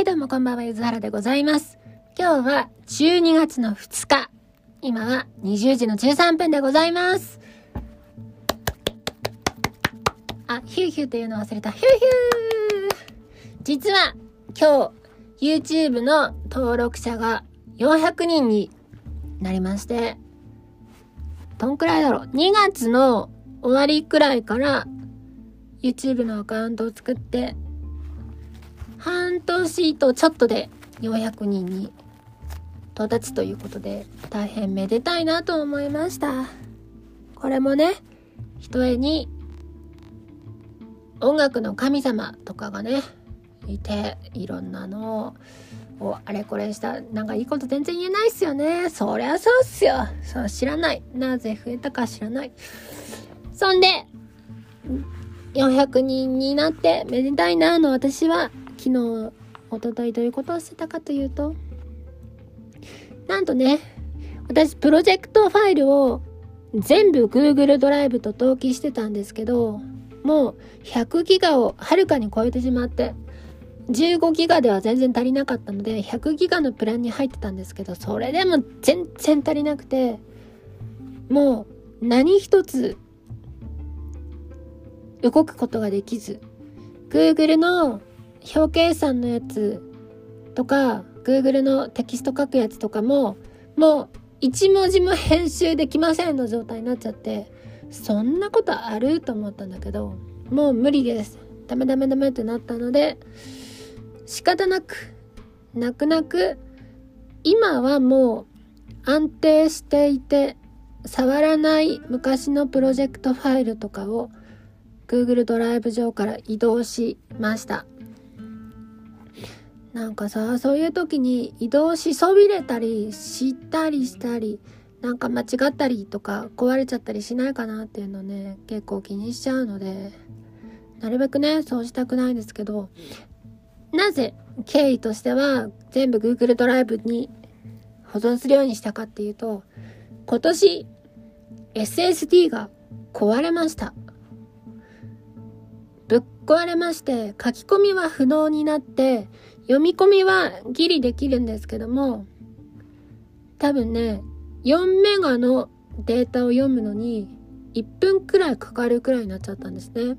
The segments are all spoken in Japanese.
はい、どうもこんばんは、ゆずはらでございます。今日は12月の2日。今は20時の13分でございます。あ、ヒューヒューっていうの忘れた。ヒューヒュー実は今日 YouTube の登録者が400人になりまして、どんくらいだろう ?2 月の終わりくらいから YouTube のアカウントを作って半年とちょっとで400人に到達ということで大変めでたいなと思いました。これもねひとえに音楽の神様とかがねいていろんなのをあれこれした。なんかいいこと全然言えないっすよね。そりゃそうっすよ。そう知らない。なぜ増えたか知らない。そんで400人になってめでたいなの私は。昨日、一昨日どういうことをしてたかというと、なんとね、私プロジェクトファイルを全部 Google ドライブと同期してたんですけど、もう100ギガをはるかに超えてしまって、15ギガでは全然足りなかったので、100ギガのプランに入ってたんですけど、それでも全然足りなくて、もう何一つ動くことができず、Google の表計算のやつとか Google のテキスト書くやつとかももう一文字も編集できませんの状態になっちゃってそんなことあると思ったんだけどもう無理です。ダメダメダメってなったので仕方なく泣く泣く今はもう安定していて触らない昔のプロジェクトファイルとかを Google ドライブ上から移動しました。なんかさそういう時に移動しそびれたりしたりしたりなんか間違ったりとか壊れちゃったりしないかなっていうのね結構気にしちゃうのでなるべくねそうしたくないんですけどなぜ経緯としては全部 Google ドライブに保存するようにしたかっていうと今年 SSD が壊れました。ぶっ壊れまして書き込みは不能になって読み込みはギリできるんですけども多分ね4メガのデータを読むのに1分くらいかかるくらいになっちゃったんですね。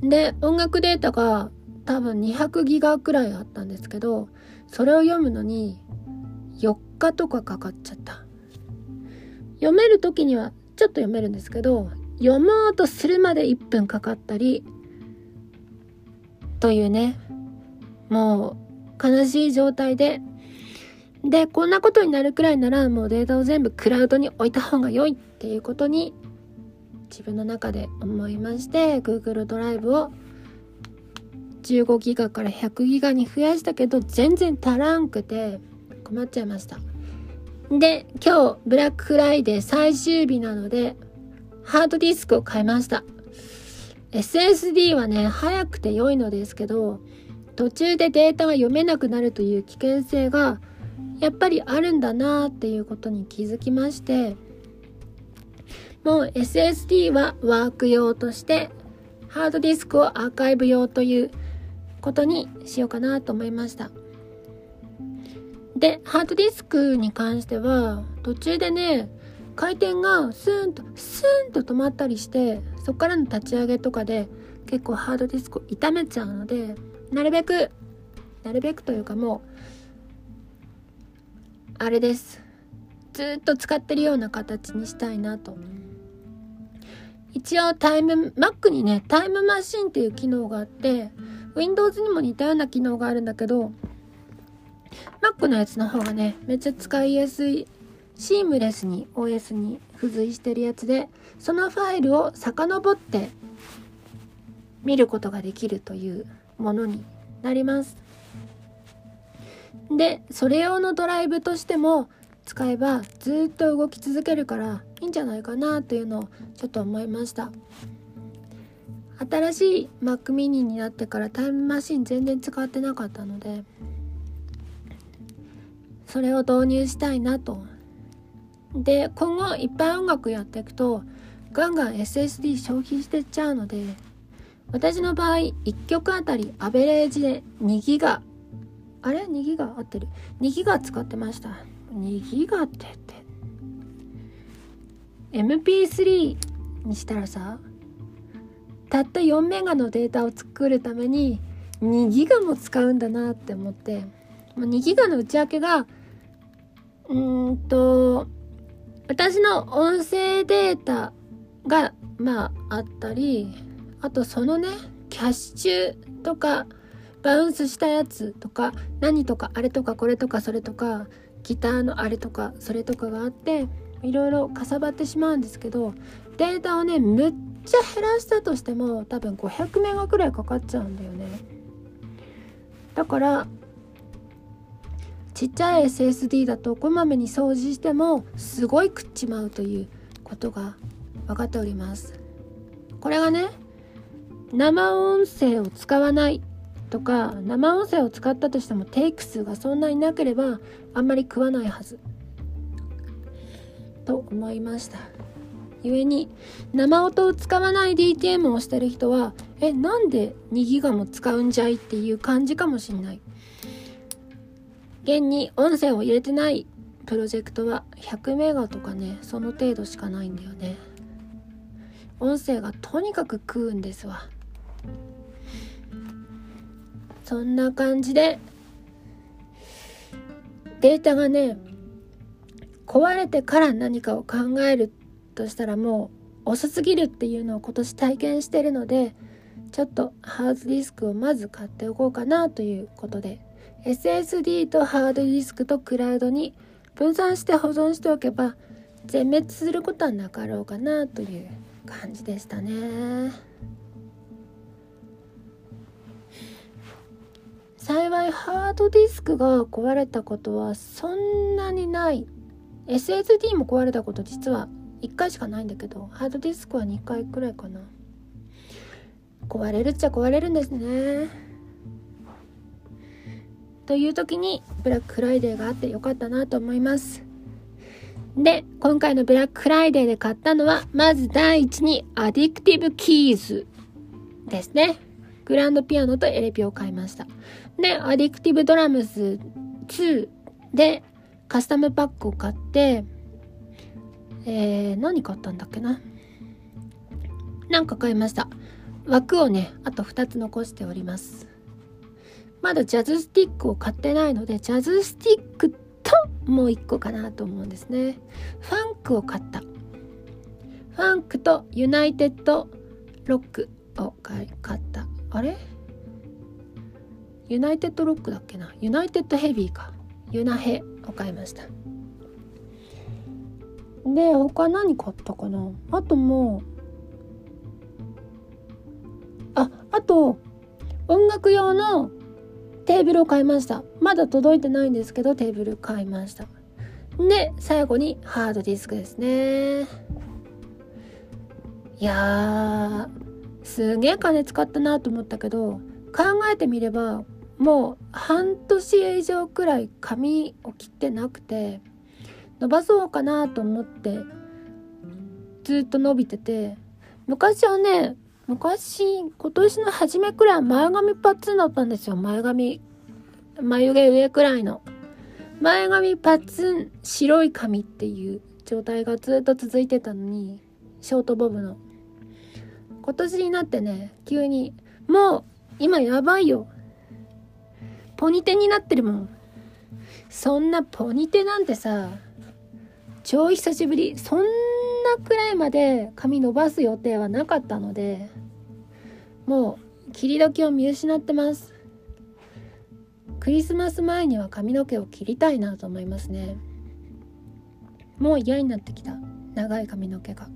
で音楽データが多分200ギガくらいあったんですけどそれを読むのに4日とかかかっちゃった。読める時にはちょっと読めるんですけど読もうとするまで1分かかったりというねもう悲しい状態で。でこんなことになるくらいならもうデータを全部クラウドに置いた方が良いっていうことに自分の中で思いまして Google ドライブを15ギガから100ギガに増やしたけど全然足らんくて困っちゃいました。で今日ブラックフライデー最終日なのでハードディスクを買いました。SSD はね早くて良いのですけど途中でデータが読めなくなるという危険性がやっぱりあるんだなっていうことに気づきましてもう SSD はワーク用としてハードディスクをアーカイブ用ということにしようかなと思いました。でハードディスクに関しては途中でね回転がスーンとスーンと止まったりしてそこからの立ち上げとかで結構ハードディスクを傷めちゃうのでなるべくなるべくというかもうあれです。ずっと使ってるような形にしたいなと。一応タイム Mac にねタイムマシンっていう機能があって Windows にも似たような機能があるんだけど Mac のやつの方がねめっちゃ使いやすいシームレスに OS に付随してるやつでそのファイルを遡って見ることができるというものになります。でそれ用のドライブとしても使えばずっと動き続けるからいいんじゃないかなというのをちょっと思いました。新しい Mac mini になってからタイムマシン全然使ってなかったのでそれを導入したいなと。で今後いっぱい音楽やっていくとガンガン SSD 消費してっちゃうので私の場合1曲あたりアベレージで2ギガ。あれ？2ギガ？合ってる。2ギガ使ってました。2ギガってって。MP3 にしたらさたった4メガのデータを作るために2ギガも使うんだなって思って。2ギガの内訳がうんと私の音声データがまああったりあとそのねキャッシュとかバウンスしたやつとか何とかあれとかこれとかそれとかギターのあれとかそれとかがあっていろいろかさばってしまうんですけどデータをねむっちゃ減らしたとしても多分500メガくらいかかっちゃうんだよね。だからちっちゃい SSD だとこまめに掃除してもすごい食っちまうということが分かっております。これがね生音声を使わないとか生音声を使ったとしてもテイク数がそんなになければあんまり食わないはず。と思いました。故に生音を使わない DTM をしてる人はえなんで2ギガも使うんじゃいっていう感じかもしんない。現に音声を入れてないプロジェクトは100メガとかねその程度しかないんだよね。音声がとにかく食うんですわ。そんな感じでデータがね壊れてから何かを考えるとしたらもう遅すぎるっていうのを今年体験してるのでちょっとハードディスクをまず買っておこうかなということで SSD とハードディスクとクラウドに分散して保存しておけば全滅することはなかろうかなという感じでしたね。幸いハードディスクが壊れたことはそんなにない。SSD も壊れたこと実は1回しかないんだけどハードディスクは2回くらいかな。壊れるっちゃ壊れるんですね。という時にブラックフライデーがあってよかったなと思います。で今回のブラックフライデーで買ったのはまず第一に Addictive Keys ですね。グランドピアノとエレピを買いました。で Addictive Drums 2でカスタムパックを買ってえー、何買ったんだっけな？なんか買いました。枠をねあと2つ残しております。まだ Jazz Sticks を買ってないので Jazz Sticks ともう1個かなと思うんですね。ファンクを買った。ファンクと United Rock を買った。あれ？ United Rock だっけな？ United Heavy か。ユナヘを買いました。で他何買ったかな？あともうああと音楽用のテーブルを買いました。まだ届いてないんですけどテーブル買いました。で最後にハードディスクですね。いやーすげえ金使ったなと思ったけど考えてみればもう半年以上くらい髪を切ってなくて伸ばそうかなと思ってずっと伸びてて昔はね昔今年の初めくらい前髪パッツンだったんですよ。前髪眉毛上くらいの。前髪パッツン白い髪っていう状態がずっと続いてたのにショートボブの。今年になってね急にもう今やばいよ。ポニテになってるもん。そんなポニテなんてさ超久しぶり。そんなくらいまで髪伸ばす予定はなかったのでもう切り時を見失ってます。クリスマス前には髪の毛を切りたいなと思いますね。もう嫌になってきた。長い髪の毛が。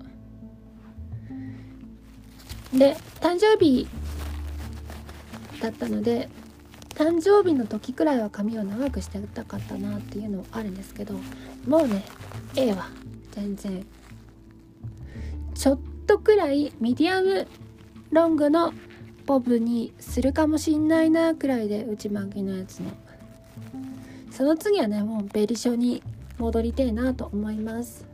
で誕生日だったので誕生日の時くらいは髪を長くしてたかったなっていうのはあるんですけどもうねええわ全然。ちょっとくらいミディアムロングのボブにするかもしんないなくらいで内巻きのやつの。その次はねもうベリショに戻りてえなと思います。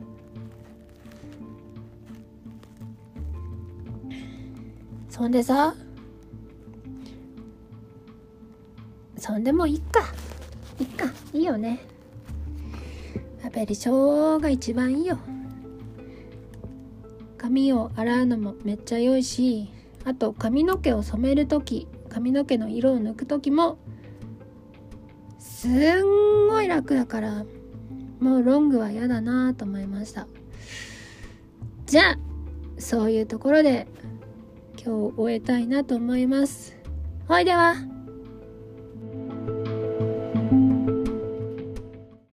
そんでさそんでもいいか。いいか。いいよね。やっぱり小が一番いいよ。髪を洗うのもめっちゃ良いしあと髪の毛を染める時髪の毛の色を抜く時もすんごい楽だからもうロングは嫌だなと思いました。じゃあそういうところで今日終えたいなと思います。ほいでは。